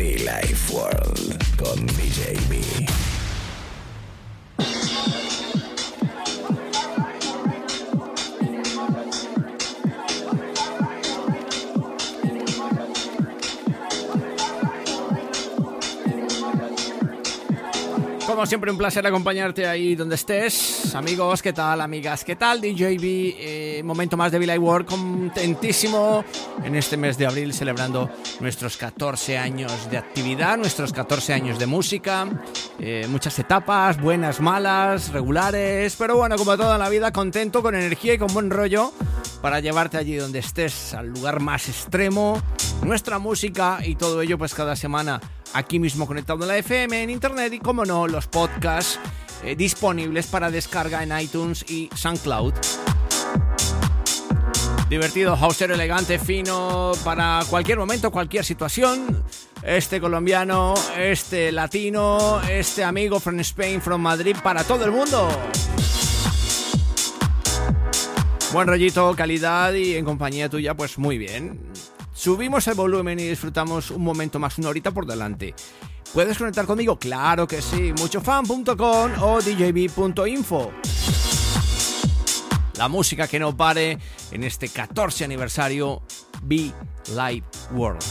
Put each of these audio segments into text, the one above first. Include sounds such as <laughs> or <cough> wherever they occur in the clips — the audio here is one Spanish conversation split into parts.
Be Life World con DJ B. Como siempre, un placer acompañarte ahí donde estés. Amigos, ¿qué tal? Amigas, ¿qué tal? DJB, eh, momento más de Villa World, contentísimo en este mes de abril celebrando nuestros 14 años de actividad, nuestros 14 años de música. Eh, muchas etapas, buenas, malas, regulares, pero bueno, como toda la vida, contento, con energía y con buen rollo para llevarte allí donde estés, al lugar más extremo. Nuestra música y todo ello, pues cada semana aquí mismo conectado en la FM, en internet y, como no, los podcasts eh, disponibles para descarga en iTunes y SoundCloud. Divertido, hausero, elegante, fino, para cualquier momento, cualquier situación. Este colombiano, este latino, este amigo from Spain, from Madrid, para todo el mundo. Buen rollito, calidad y en compañía tuya, pues muy bien. Subimos el volumen y disfrutamos un momento más, una horita por delante. ¿Puedes conectar conmigo? Claro que sí, muchofan.com o djb.info. La música que no pare en este 14 aniversario Be Live World.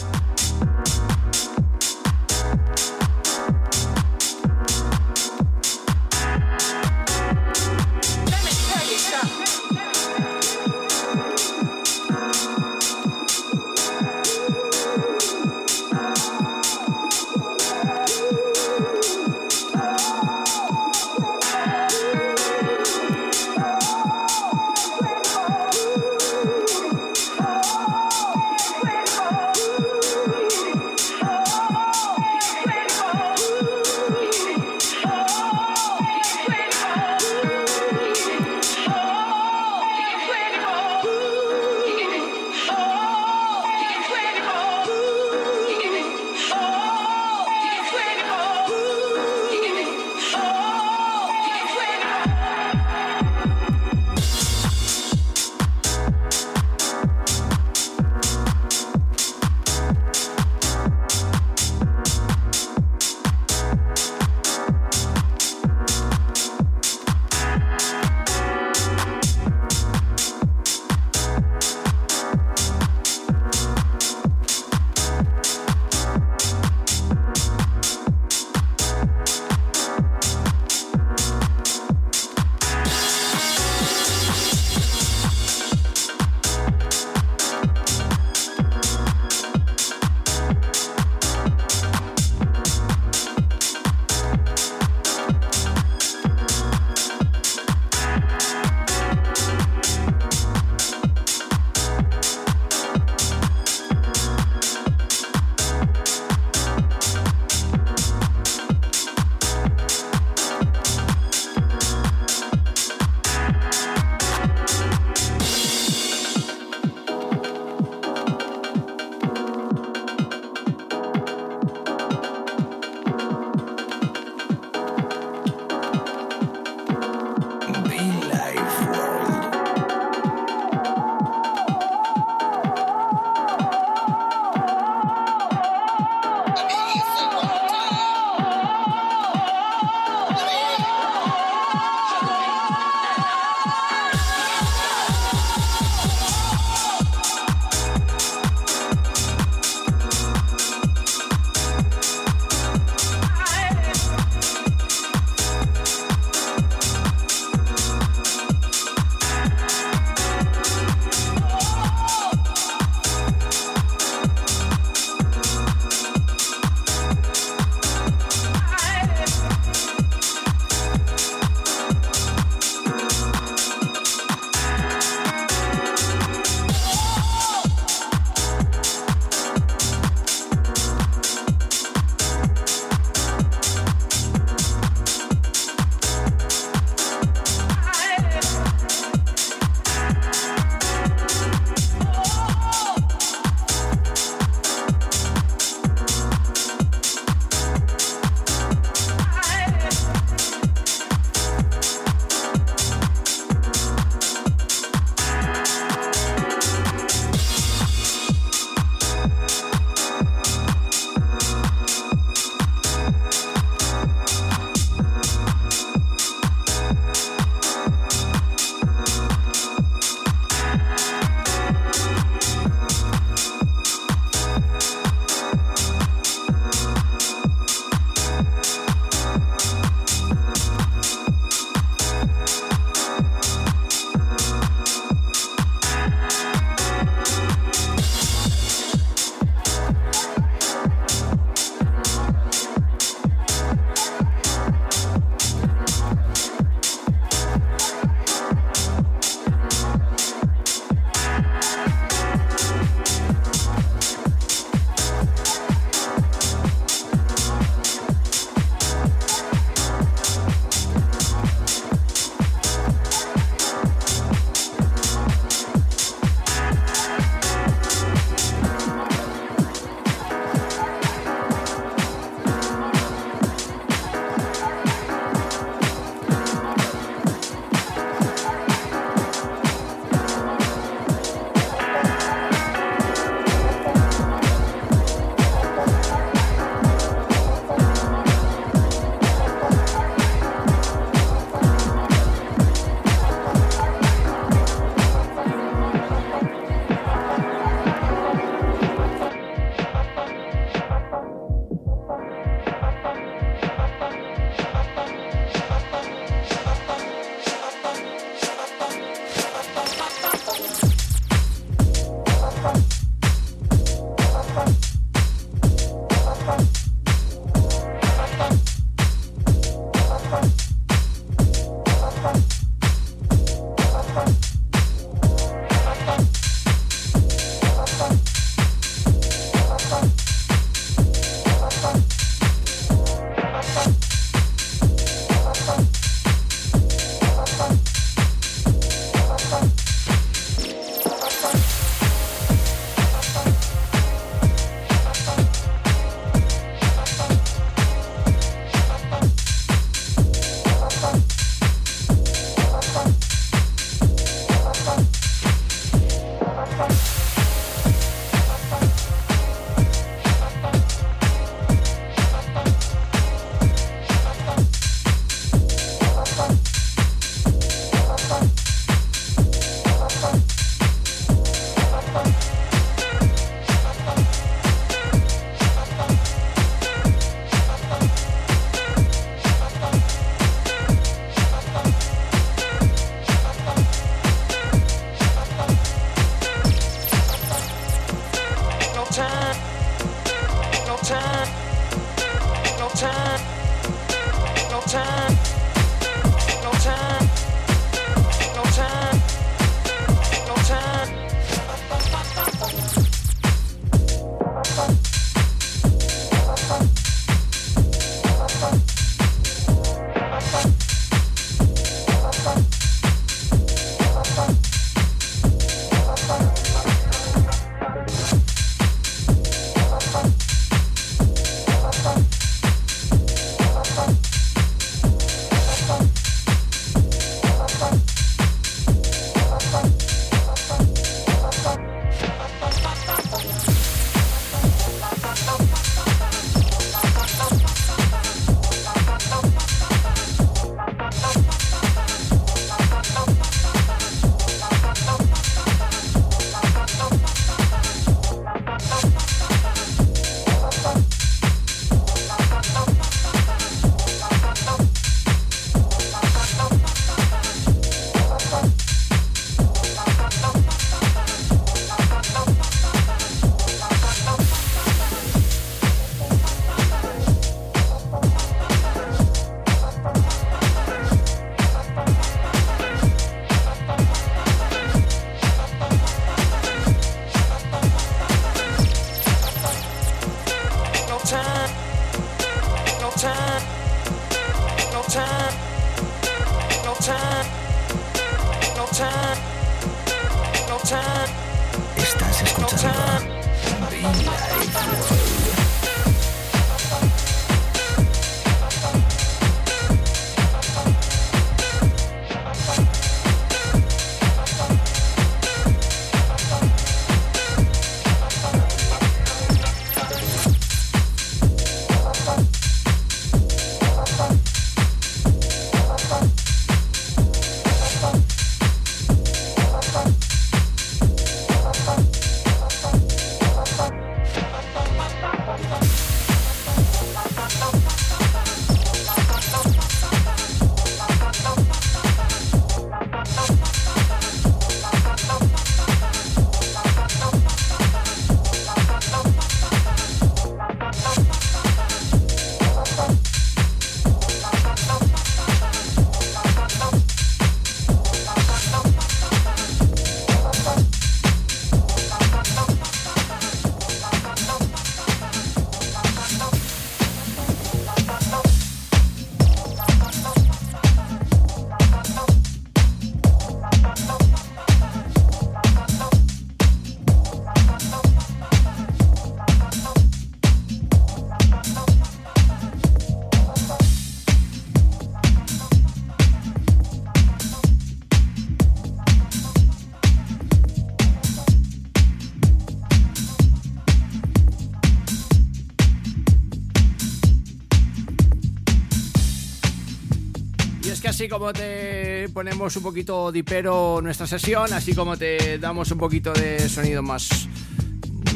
Así como te ponemos un poquito dipero nuestra sesión, así como te damos un poquito de sonido más,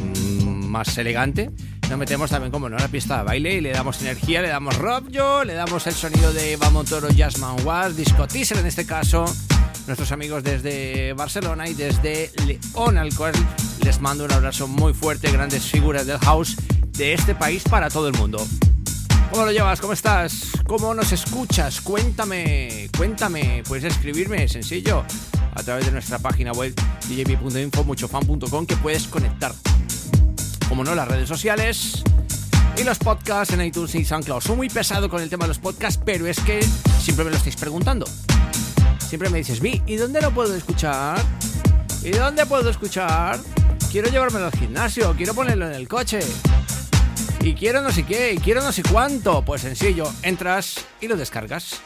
mm, más elegante, nos metemos también como en una pista de baile y le damos energía, le damos rock yo, le damos el sonido de Toro Jazzman War, Disco Teaser en este caso, nuestros amigos desde Barcelona y desde León, al cual les mando un abrazo muy fuerte, grandes figuras del house de este país para todo el mundo. ¿Cómo lo llevas? ¿Cómo estás? ¿Cómo nos escuchas? Cuéntame, cuéntame. Puedes escribirme, sencillo, a través de nuestra página web djp.info, muchofan.com, que puedes conectar. Como no, las redes sociales y los podcasts en iTunes y SoundCloud. Soy muy pesado con el tema de los podcasts, pero es que siempre me lo estáis preguntando. Siempre me dices, Vi, ¿y dónde lo puedo escuchar? ¿Y dónde puedo escuchar? Quiero llevármelo al gimnasio, quiero ponerlo en el coche y quiero no sé qué, y quiero no sé cuánto. Pues sencillo, entras y lo descargas.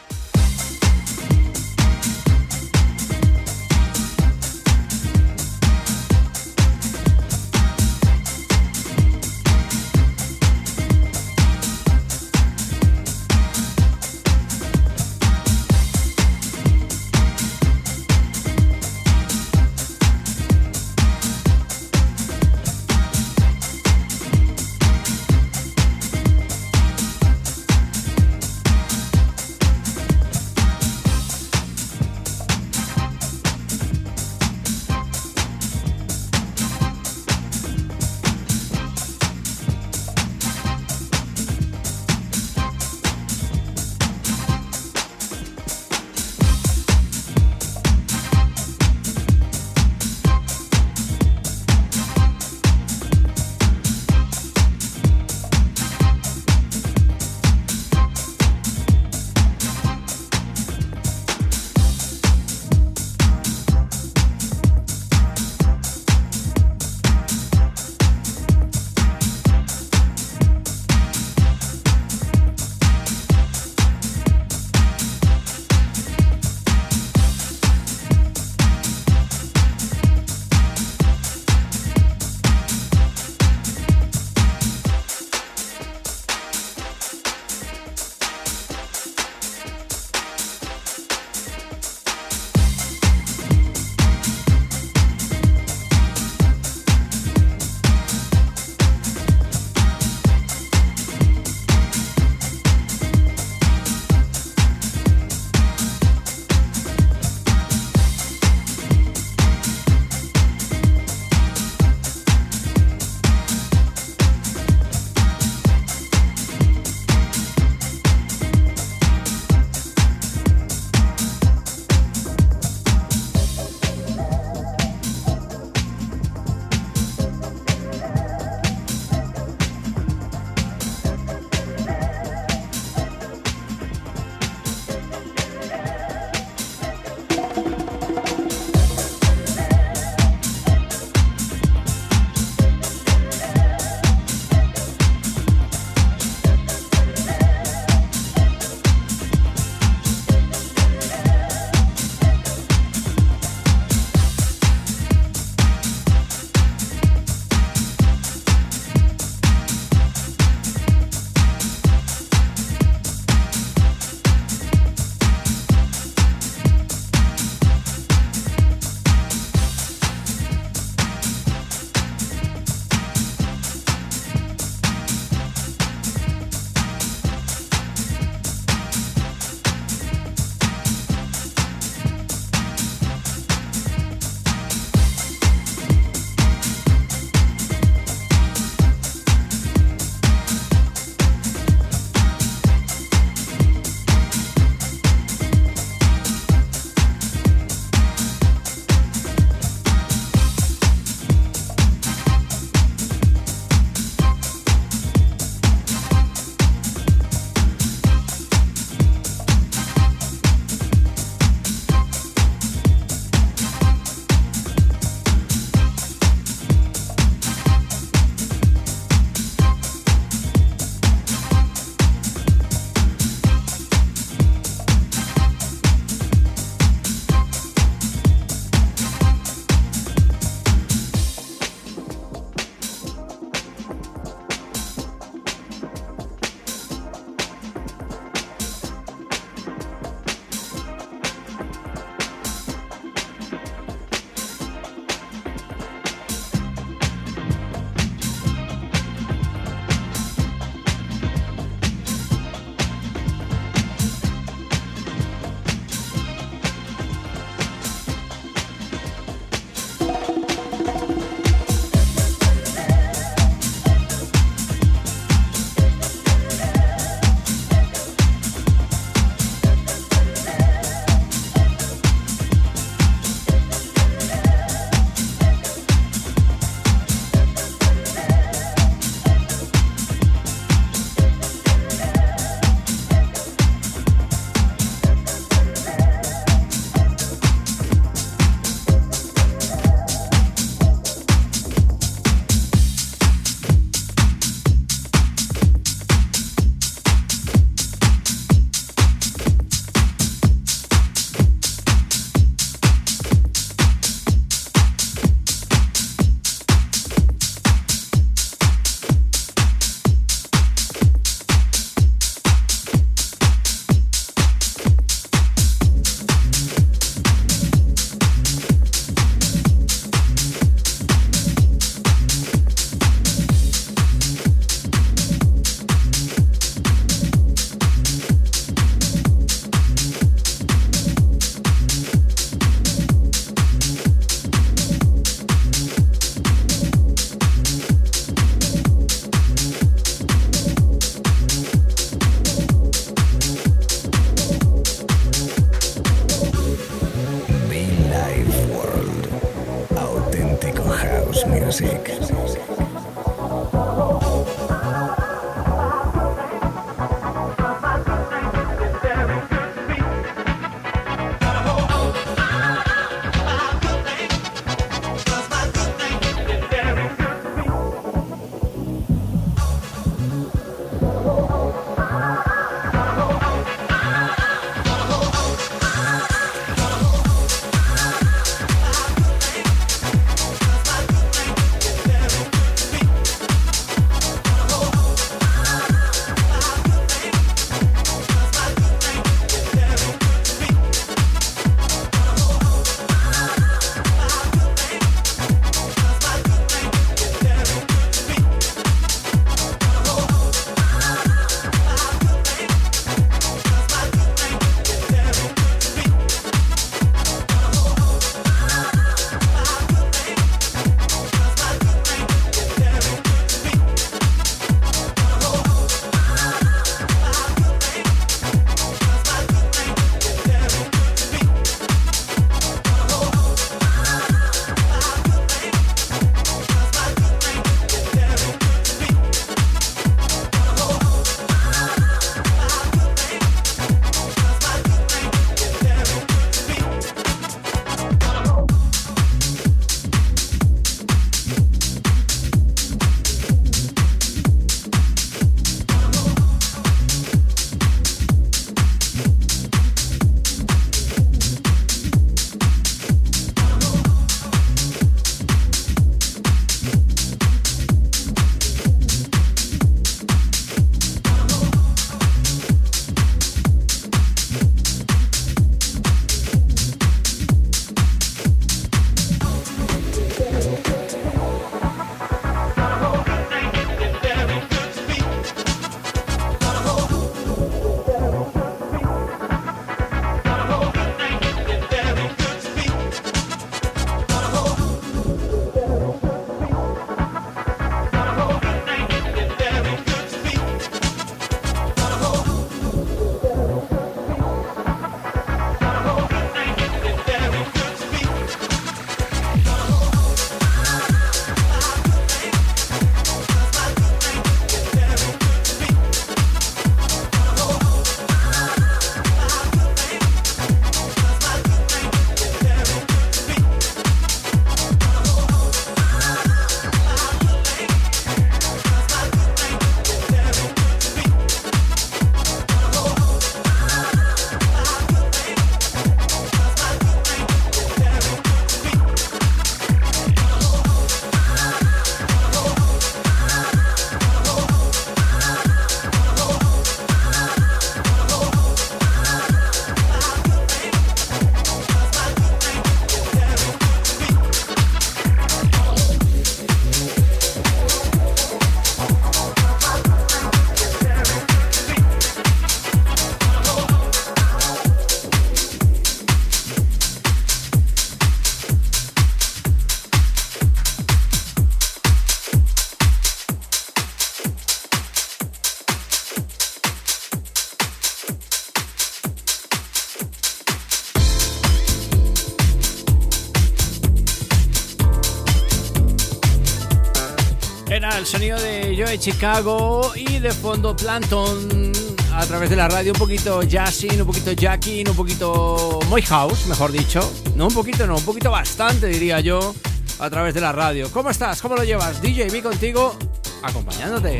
De Chicago y de fondo Planton a través de la radio, un poquito jazzing, un poquito jacking, un poquito muy house, mejor dicho. No un poquito, no, un poquito bastante diría yo, a través de la radio. ¿Cómo estás? ¿Cómo lo llevas? DJ B contigo, acompañándote.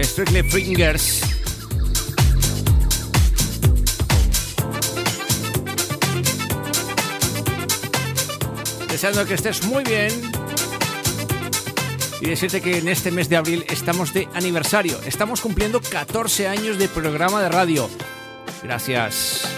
Strictly Fingers. Deseando que estés muy bien y decirte que en este mes de abril estamos de aniversario. Estamos cumpliendo 14 años de programa de radio. Gracias.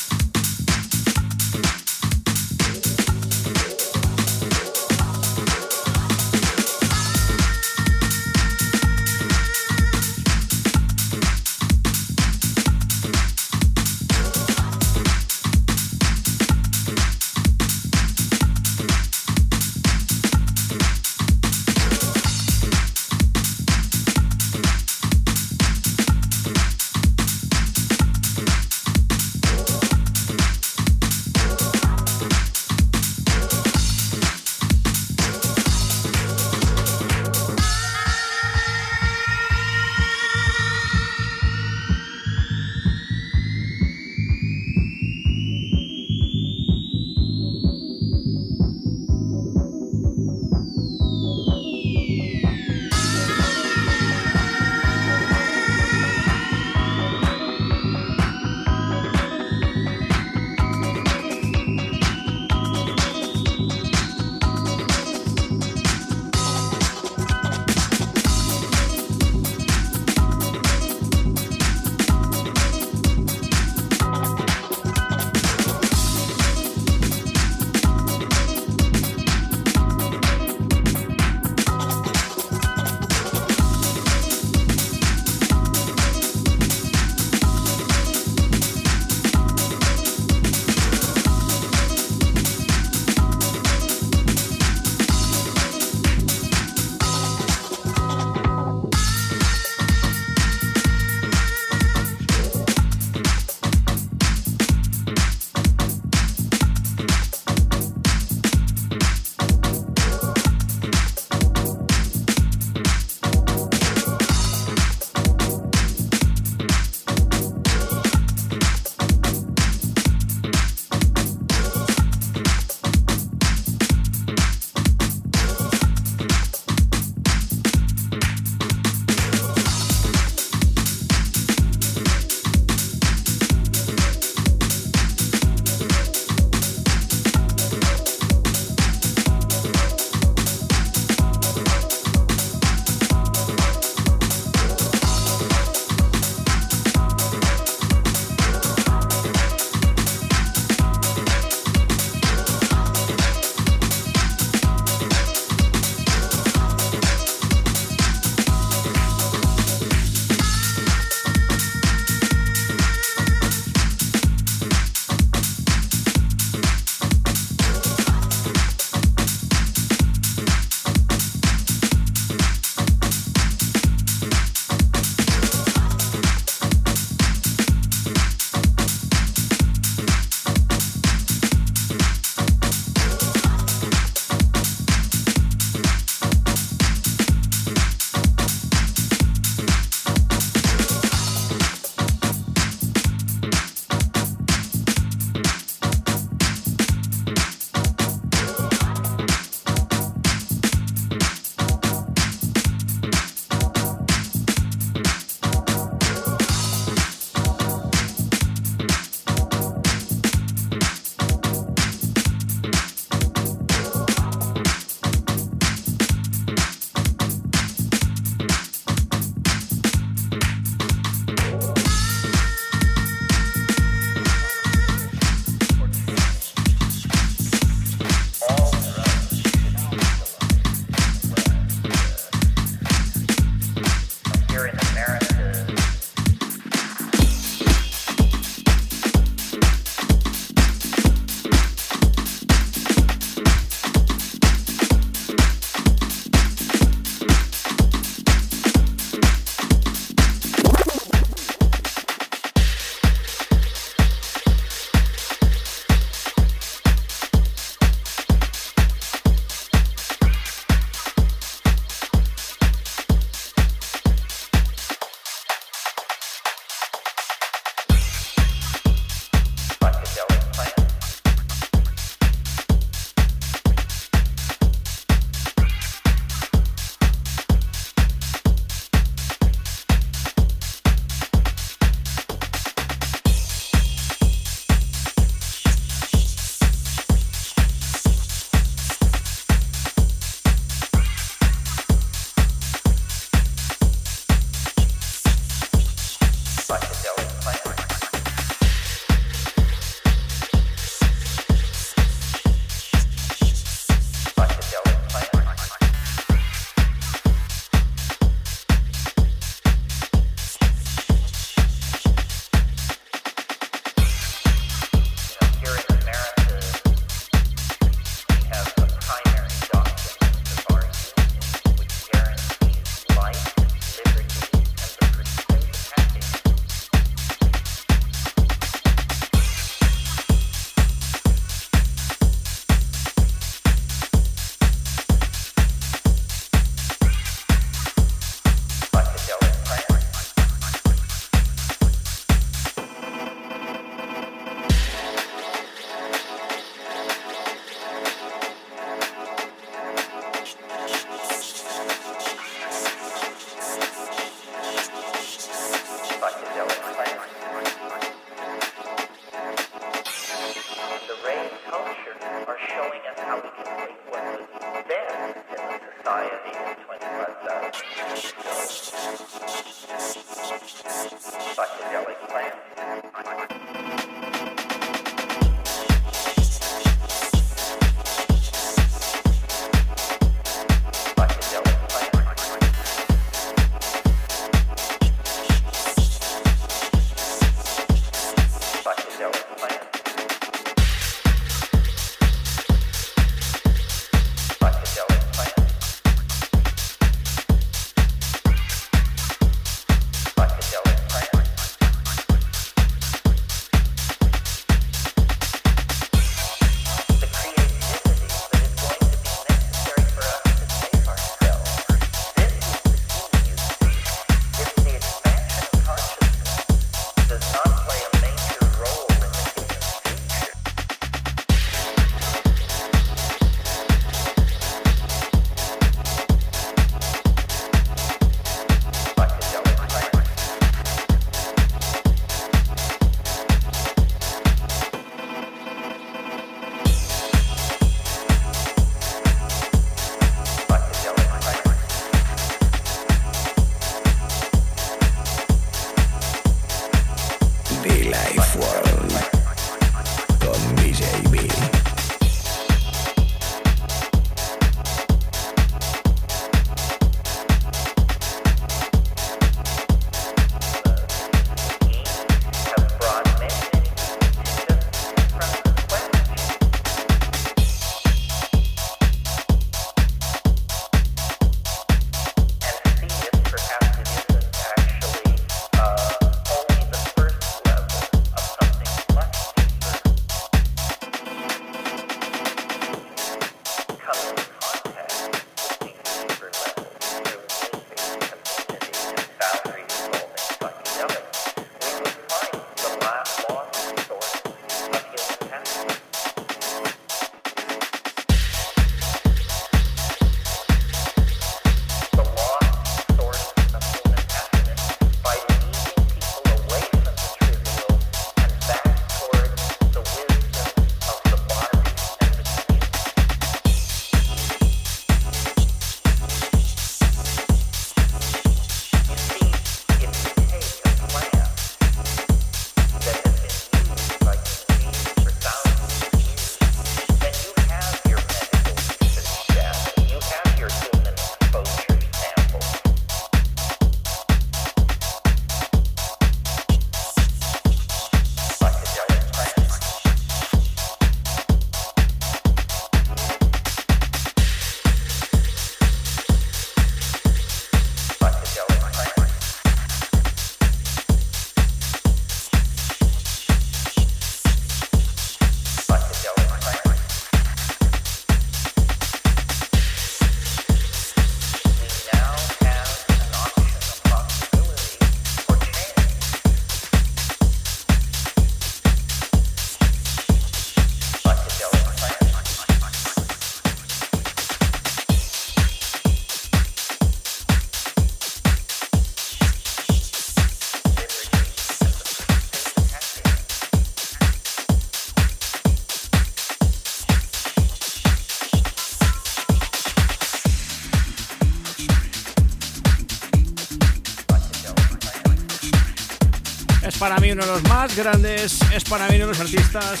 Para mí uno de los más grandes, es para mí uno de los artistas.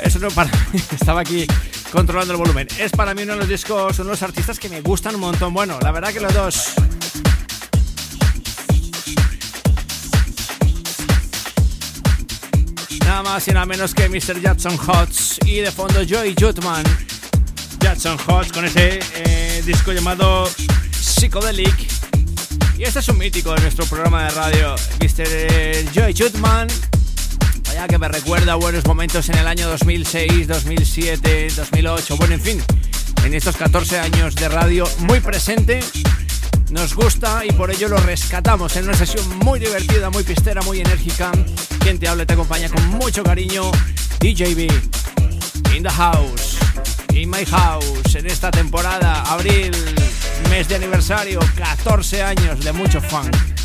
Eso no para <laughs> estaba aquí controlando el volumen. Es para mí uno de los discos, uno de los artistas que me gustan un montón. Bueno, la verdad que los dos. Nada más y nada menos que Mr. Jackson Hotz y de fondo Joey Jutman. Jackson Hotz con ese eh, disco llamado Psychedelic. Y este es un mítico de nuestro programa de radio, Mr. Joey Jutman. Vaya que me recuerda buenos momentos en el año 2006, 2007, 2008. Bueno, en fin, en estos 14 años de radio muy presente. Nos gusta y por ello lo rescatamos en una sesión muy divertida, muy pistera, muy enérgica. Quien te habla te acompaña con mucho cariño. DJB, in the house, in my house, en esta temporada, abril, mes de aniversario, 14 años de mucho funk.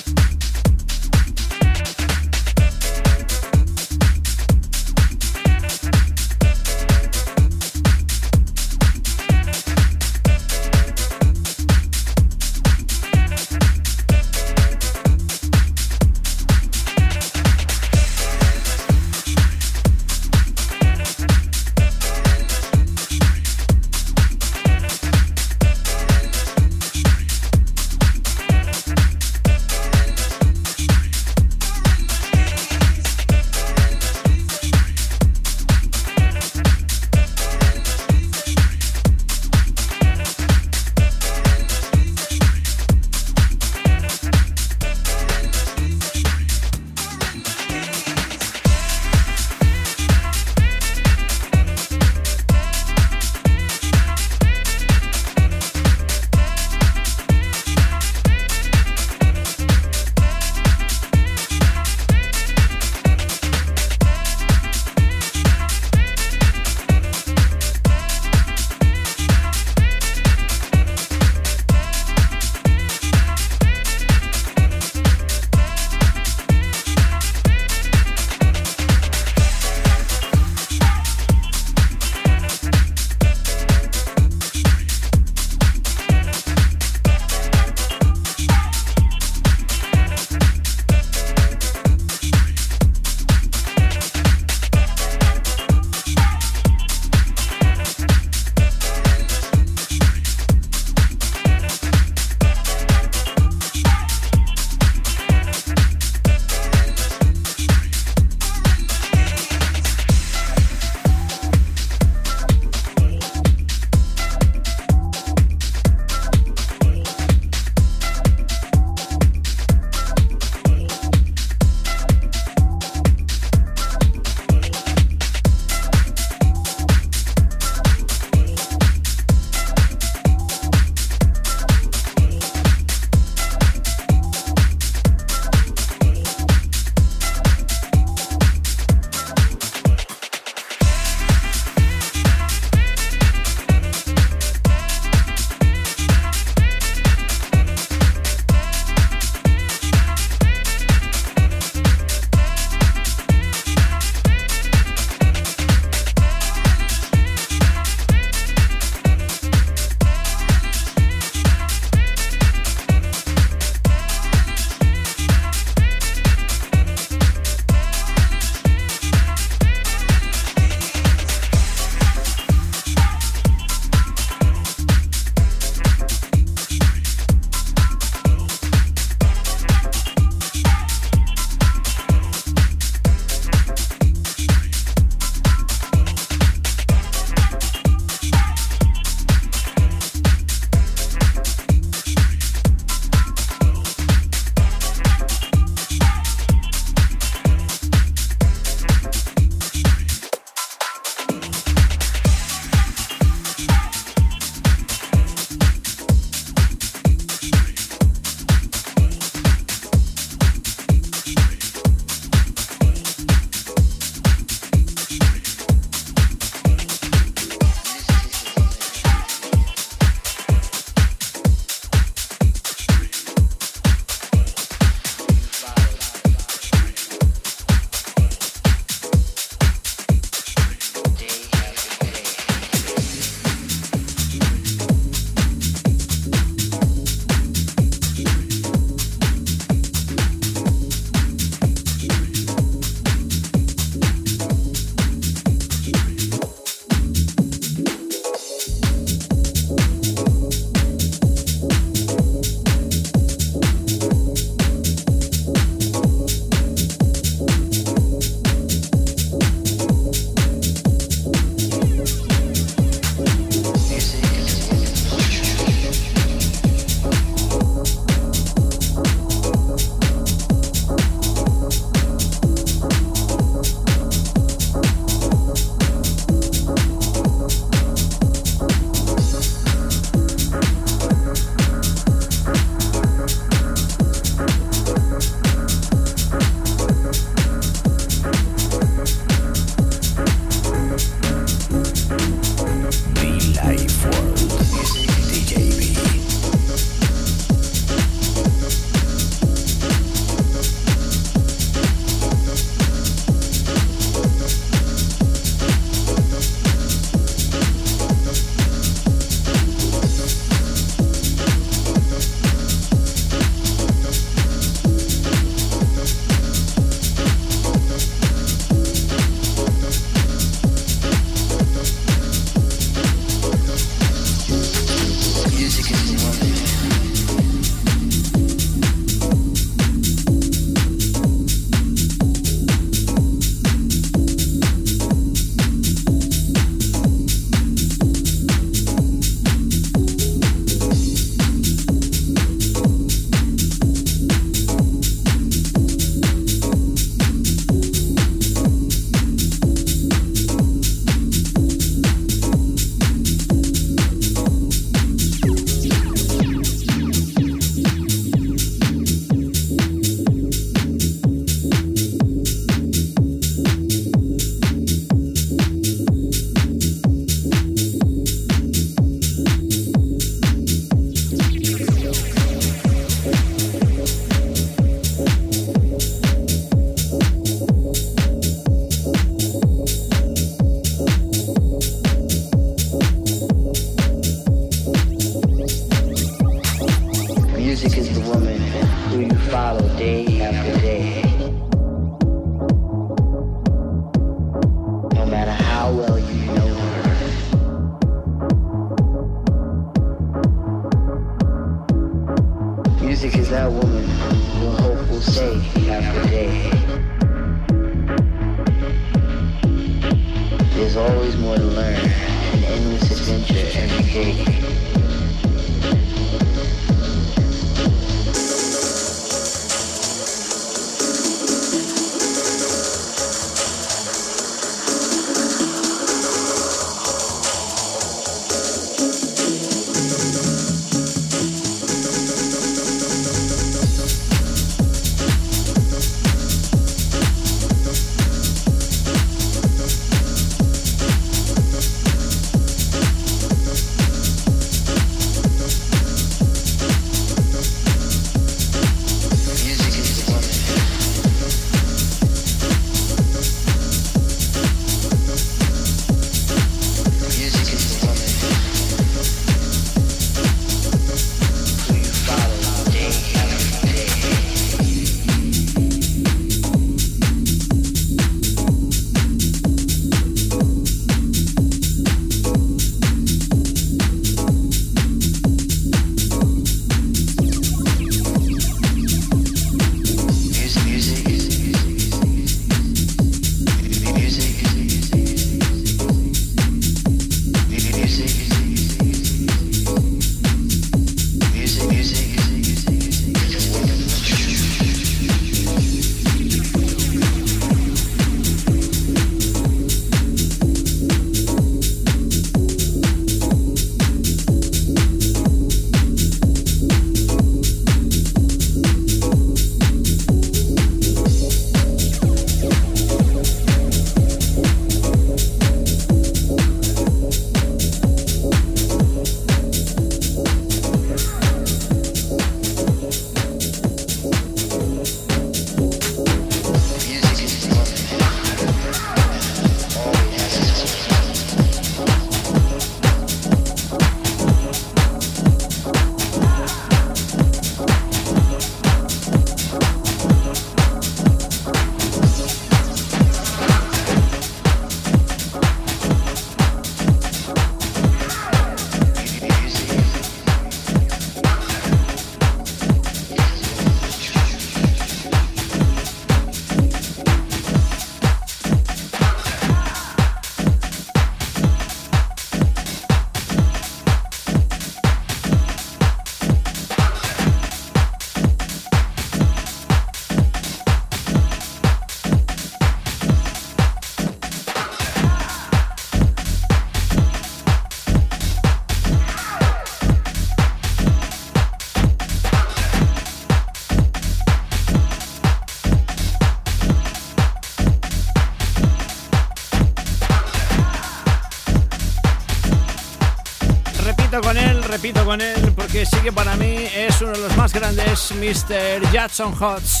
Repito con él porque sí que para mí es uno de los más grandes, Mr. Jackson Hotz.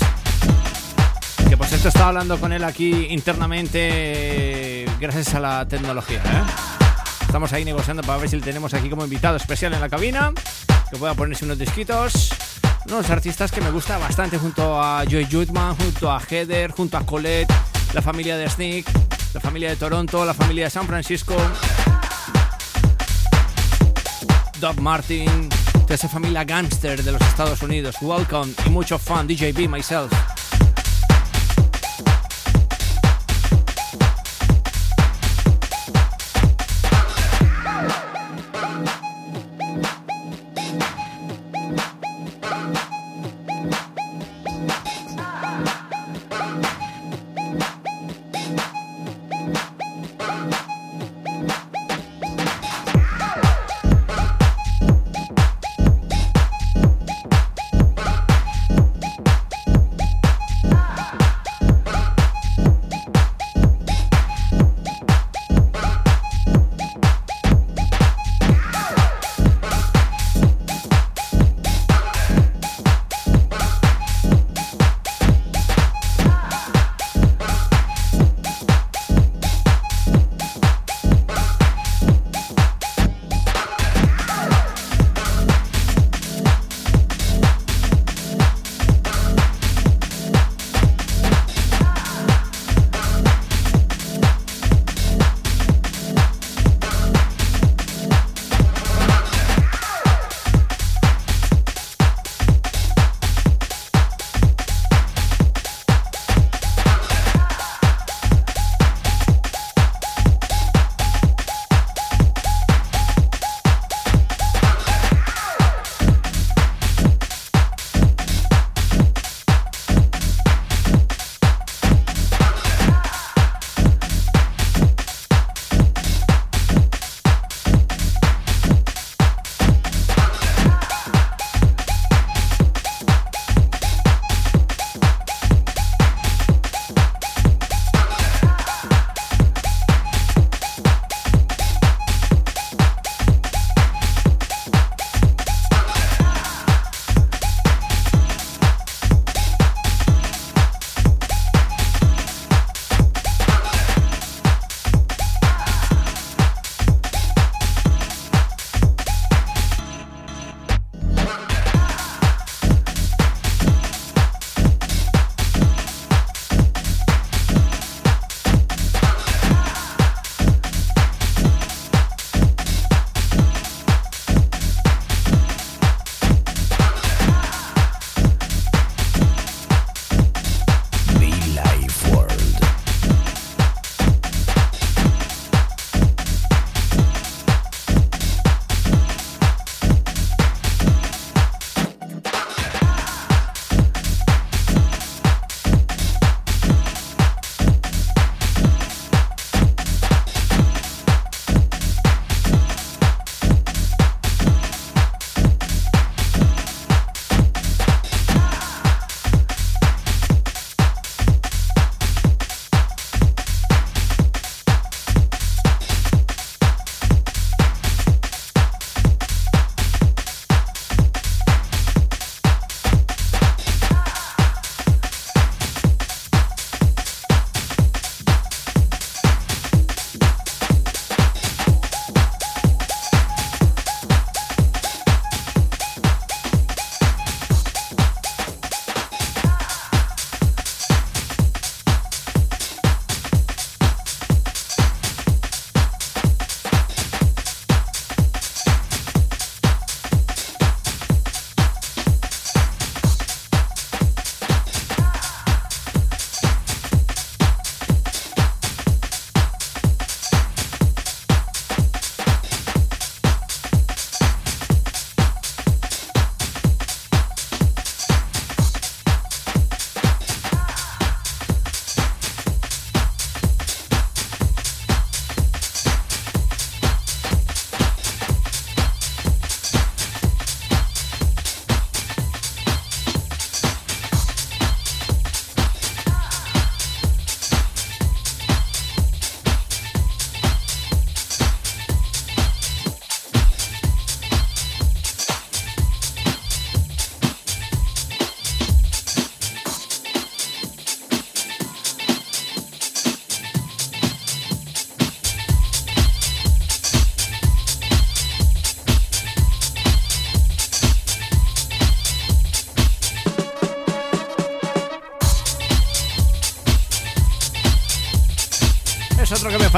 Que por cierto estaba hablando con él aquí internamente gracias a la tecnología. ¿eh? Estamos ahí negociando para ver si le tenemos aquí como invitado especial en la cabina, que pueda ponerse unos disquitos. Unos artistas que me gusta bastante junto a Joy Jutman, junto a Heather, junto a Colette, la familia de Sneak, la familia de Toronto, la familia de San Francisco. Doug Martin, esa familia gangster de los Estados Unidos. Welcome y mucho fun, DJB, myself.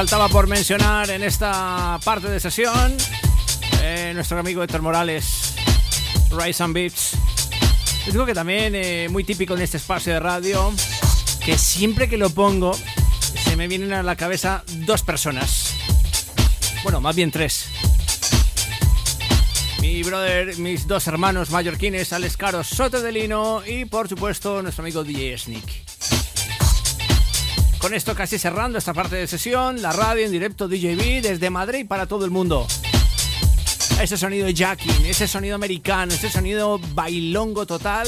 Faltaba por mencionar en esta parte de sesión, eh, nuestro amigo Héctor Morales, Rise and Beats. Les digo que también eh, muy típico en este espacio de radio, que siempre que lo pongo se me vienen a la cabeza dos personas. Bueno, más bien tres. Mi brother, mis dos hermanos mallorquines, Alex Caro Soto de Lino y por supuesto nuestro amigo DJ Sneak. Con esto casi cerrando esta parte de sesión, la radio en directo DJB desde Madrid para todo el mundo. Ese sonido jacking, ese sonido americano, ese sonido bailongo total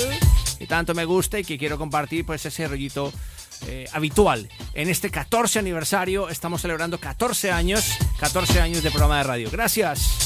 que tanto me gusta y que quiero compartir pues ese rollito eh, habitual. En este 14 aniversario estamos celebrando 14 años, 14 años de programa de radio. Gracias.